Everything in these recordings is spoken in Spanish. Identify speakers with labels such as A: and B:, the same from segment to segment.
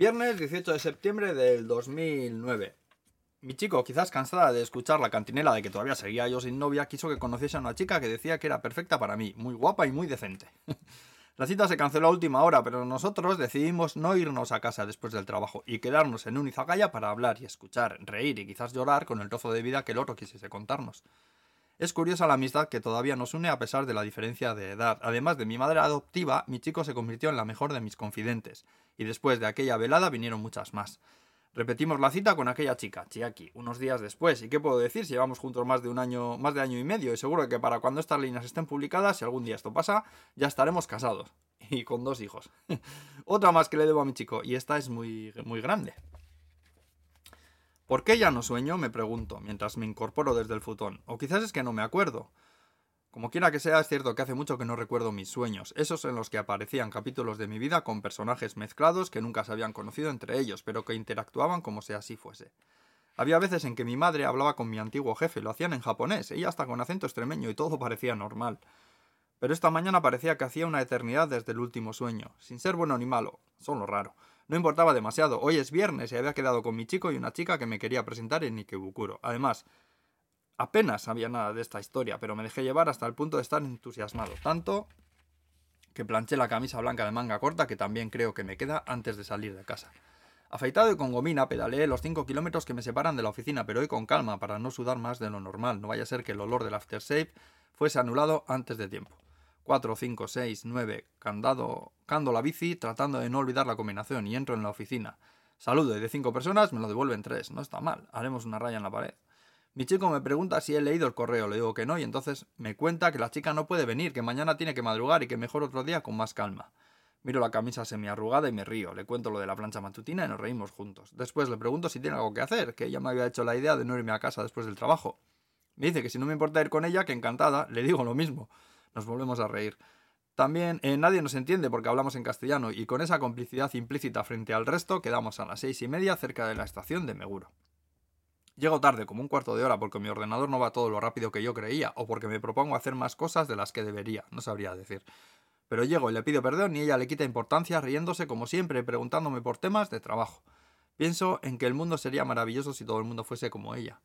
A: Viernes 18 de septiembre del 2009. Mi chico, quizás cansada de escuchar la cantinela de que todavía seguía yo sin novia, quiso que conociese a una chica que decía que era perfecta para mí, muy guapa y muy decente. la cita se canceló a última hora, pero nosotros decidimos no irnos a casa después del trabajo y quedarnos en un izagaya para hablar y escuchar, reír y quizás llorar con el trozo de vida que el otro quisiese contarnos. Es curiosa la amistad que todavía nos une a pesar de la diferencia de edad. Además de mi madre adoptiva, mi chico se convirtió en la mejor de mis confidentes, y después de aquella velada vinieron muchas más. Repetimos la cita con aquella chica, Chiaki, unos días después. ¿Y qué puedo decir si llevamos juntos más de un año, más de año y medio? Y seguro que para cuando estas líneas estén publicadas, si algún día esto pasa, ya estaremos casados. Y con dos hijos. Otra más que le debo a mi chico, y esta es muy, muy grande. ¿Por qué ya no sueño? me pregunto, mientras me incorporo desde el futón. O quizás es que no me acuerdo. Como quiera que sea, es cierto que hace mucho que no recuerdo mis sueños, esos en los que aparecían capítulos de mi vida con personajes mezclados que nunca se habían conocido entre ellos, pero que interactuaban como si así fuese. Había veces en que mi madre hablaba con mi antiguo jefe, lo hacían en japonés, ella hasta con acento extremeño y todo parecía normal. Pero esta mañana parecía que hacía una eternidad desde el último sueño, sin ser bueno ni malo, solo raro. No importaba demasiado. Hoy es viernes y había quedado con mi chico y una chica que me quería presentar en Ikebukuro. Además, apenas sabía nada de esta historia, pero me dejé llevar hasta el punto de estar entusiasmado. Tanto que planché la camisa blanca de manga corta que también creo que me queda antes de salir de casa. Afeitado y con gomina, pedaleé los 5 kilómetros que me separan de la oficina, pero hoy con calma para no sudar más de lo normal. No vaya a ser que el olor del aftershave fuese anulado antes de tiempo. 4, 5, 6, 9, candado, cando la bici, tratando de no olvidar la combinación y entro en la oficina. Saludo y de 5 personas me lo devuelven 3. No está mal, haremos una raya en la pared. Mi chico me pregunta si he leído el correo, le digo que no y entonces me cuenta que la chica no puede venir, que mañana tiene que madrugar y que mejor otro día con más calma. Miro la camisa semiarrugada y me río, le cuento lo de la plancha matutina y nos reímos juntos. Después le pregunto si tiene algo que hacer, que ella me había hecho la idea de no irme a casa después del trabajo. Me dice que si no me importa ir con ella, que encantada, le digo lo mismo. Nos volvemos a reír. También eh, nadie nos entiende porque hablamos en castellano y con esa complicidad implícita frente al resto quedamos a las seis y media cerca de la estación de Meguro. Llego tarde, como un cuarto de hora, porque mi ordenador no va todo lo rápido que yo creía, o porque me propongo hacer más cosas de las que debería, no sabría decir. Pero llego y le pido perdón y ella le quita importancia, riéndose como siempre, preguntándome por temas de trabajo. Pienso en que el mundo sería maravilloso si todo el mundo fuese como ella.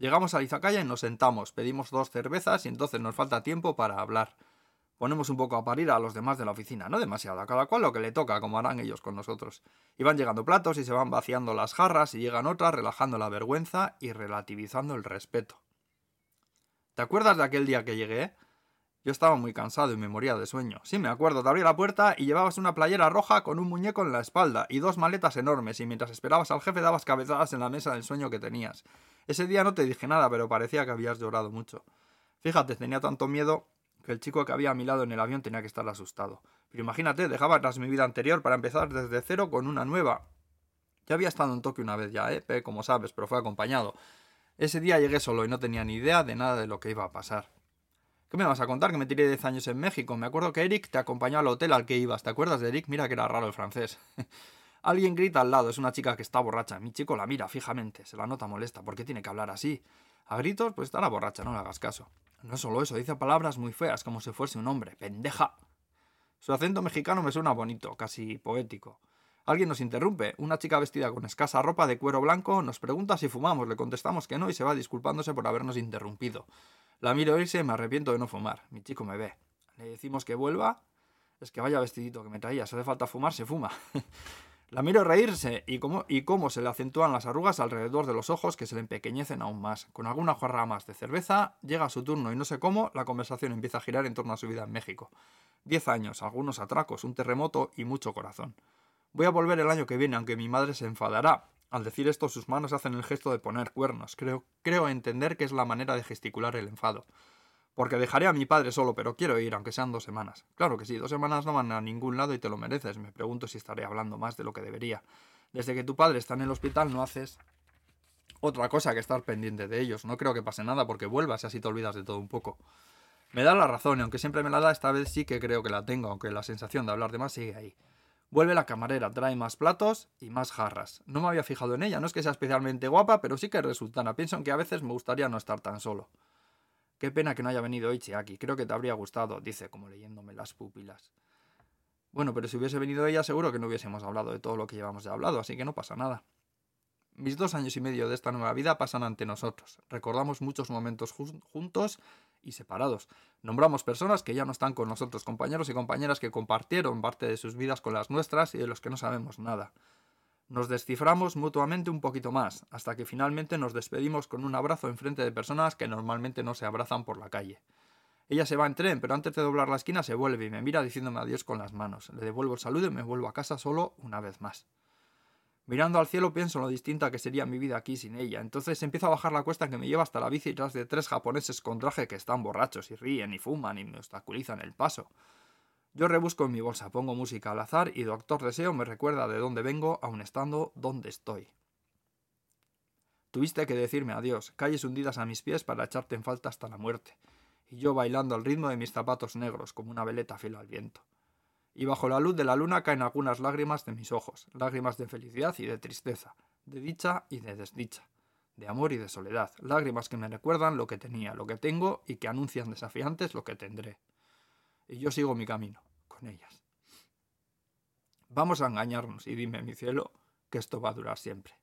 A: Llegamos a Izakaya y nos sentamos, pedimos dos cervezas y entonces nos falta tiempo para hablar. Ponemos un poco a parir a los demás de la oficina, no demasiado, a cada cual lo que le toca, como harán ellos con nosotros. Y van llegando platos y se van vaciando las jarras y llegan otras, relajando la vergüenza y relativizando el respeto. ¿Te acuerdas de aquel día que llegué? Yo estaba muy cansado y me moría de sueño. Sí, me acuerdo, te abrí la puerta y llevabas una playera roja con un muñeco en la espalda y dos maletas enormes y mientras esperabas al jefe dabas cabezadas en la mesa del sueño que tenías. Ese día no te dije nada, pero parecía que habías llorado mucho. Fíjate, tenía tanto miedo que el chico que había a mi lado en el avión tenía que estar asustado. Pero imagínate, dejaba atrás mi vida anterior para empezar desde cero con una nueva. Ya había estado en Tokio una vez ya, ¿eh? como sabes, pero fue acompañado. Ese día llegué solo y no tenía ni idea de nada de lo que iba a pasar. ¿Qué me vas a contar? Que me tiré 10 años en México. Me acuerdo que Eric te acompañó al hotel al que ibas. ¿Te acuerdas de Eric? Mira que era raro el francés. Alguien grita al lado, es una chica que está borracha. Mi chico la mira fijamente, se la nota molesta. ¿Por qué tiene que hablar así? A gritos, pues estará borracha, no le hagas caso. No solo eso, dice palabras muy feas, como si fuese un hombre. ¡Pendeja! Su acento mexicano me suena bonito, casi poético. Alguien nos interrumpe. Una chica vestida con escasa ropa de cuero blanco nos pregunta si fumamos. Le contestamos que no y se va disculpándose por habernos interrumpido. La miro irse y me arrepiento de no fumar. Mi chico me ve. Le decimos que vuelva. Es que vaya vestidito que me traía. Si hace falta fumar, se fuma. La miro reírse y cómo, y cómo se le acentúan las arrugas alrededor de los ojos que se le empequeñecen aún más. Con alguna jarra más de cerveza, llega su turno y no sé cómo, la conversación empieza a girar en torno a su vida en México. Diez años, algunos atracos, un terremoto y mucho corazón. Voy a volver el año que viene, aunque mi madre se enfadará. Al decir esto, sus manos hacen el gesto de poner cuernos. Creo, creo entender que es la manera de gesticular el enfado. Porque dejaré a mi padre solo, pero quiero ir, aunque sean dos semanas. Claro que sí, dos semanas no van a ningún lado y te lo mereces. Me pregunto si estaré hablando más de lo que debería. Desde que tu padre está en el hospital no haces otra cosa que estar pendiente de ellos. No creo que pase nada porque vuelvas y así te olvidas de todo un poco. Me da la razón y aunque siempre me la da, esta vez sí que creo que la tengo, aunque la sensación de hablar de más sigue ahí. Vuelve la camarera, trae más platos y más jarras. No me había fijado en ella, no es que sea especialmente guapa, pero sí que resultana. Pienso en que a veces me gustaría no estar tan solo. Qué pena que no haya venido Ichiaki. Creo que te habría gustado, dice, como leyéndome las pupilas. Bueno, pero si hubiese venido ella seguro que no hubiésemos hablado de todo lo que llevamos ya hablado, así que no pasa nada. Mis dos años y medio de esta nueva vida pasan ante nosotros. Recordamos muchos momentos juntos y separados. Nombramos personas que ya no están con nosotros, compañeros y compañeras que compartieron parte de sus vidas con las nuestras y de los que no sabemos nada. Nos desciframos mutuamente un poquito más, hasta que finalmente nos despedimos con un abrazo en frente de personas que normalmente no se abrazan por la calle. Ella se va en tren, pero antes de doblar la esquina se vuelve y me mira diciéndome adiós con las manos. Le devuelvo el saludo y me vuelvo a casa solo una vez más. Mirando al cielo pienso en lo distinta que sería mi vida aquí sin ella. Entonces empiezo a bajar la cuesta que me lleva hasta la bici tras de tres japoneses con traje que están borrachos y ríen y fuman y me obstaculizan el paso. Yo rebusco en mi bolsa, pongo música al azar y Doctor Deseo me recuerda de dónde vengo, aun estando donde estoy. Tuviste que decirme adiós, calles hundidas a mis pies para echarte en falta hasta la muerte, y yo bailando al ritmo de mis zapatos negros como una veleta fila al viento y bajo la luz de la luna caen algunas lágrimas de mis ojos, lágrimas de felicidad y de tristeza, de dicha y de desdicha, de amor y de soledad, lágrimas que me recuerdan lo que tenía, lo que tengo y que anuncian desafiantes lo que tendré. Y yo sigo mi camino, con ellas. Vamos a engañarnos y dime, mi cielo, que esto va a durar siempre.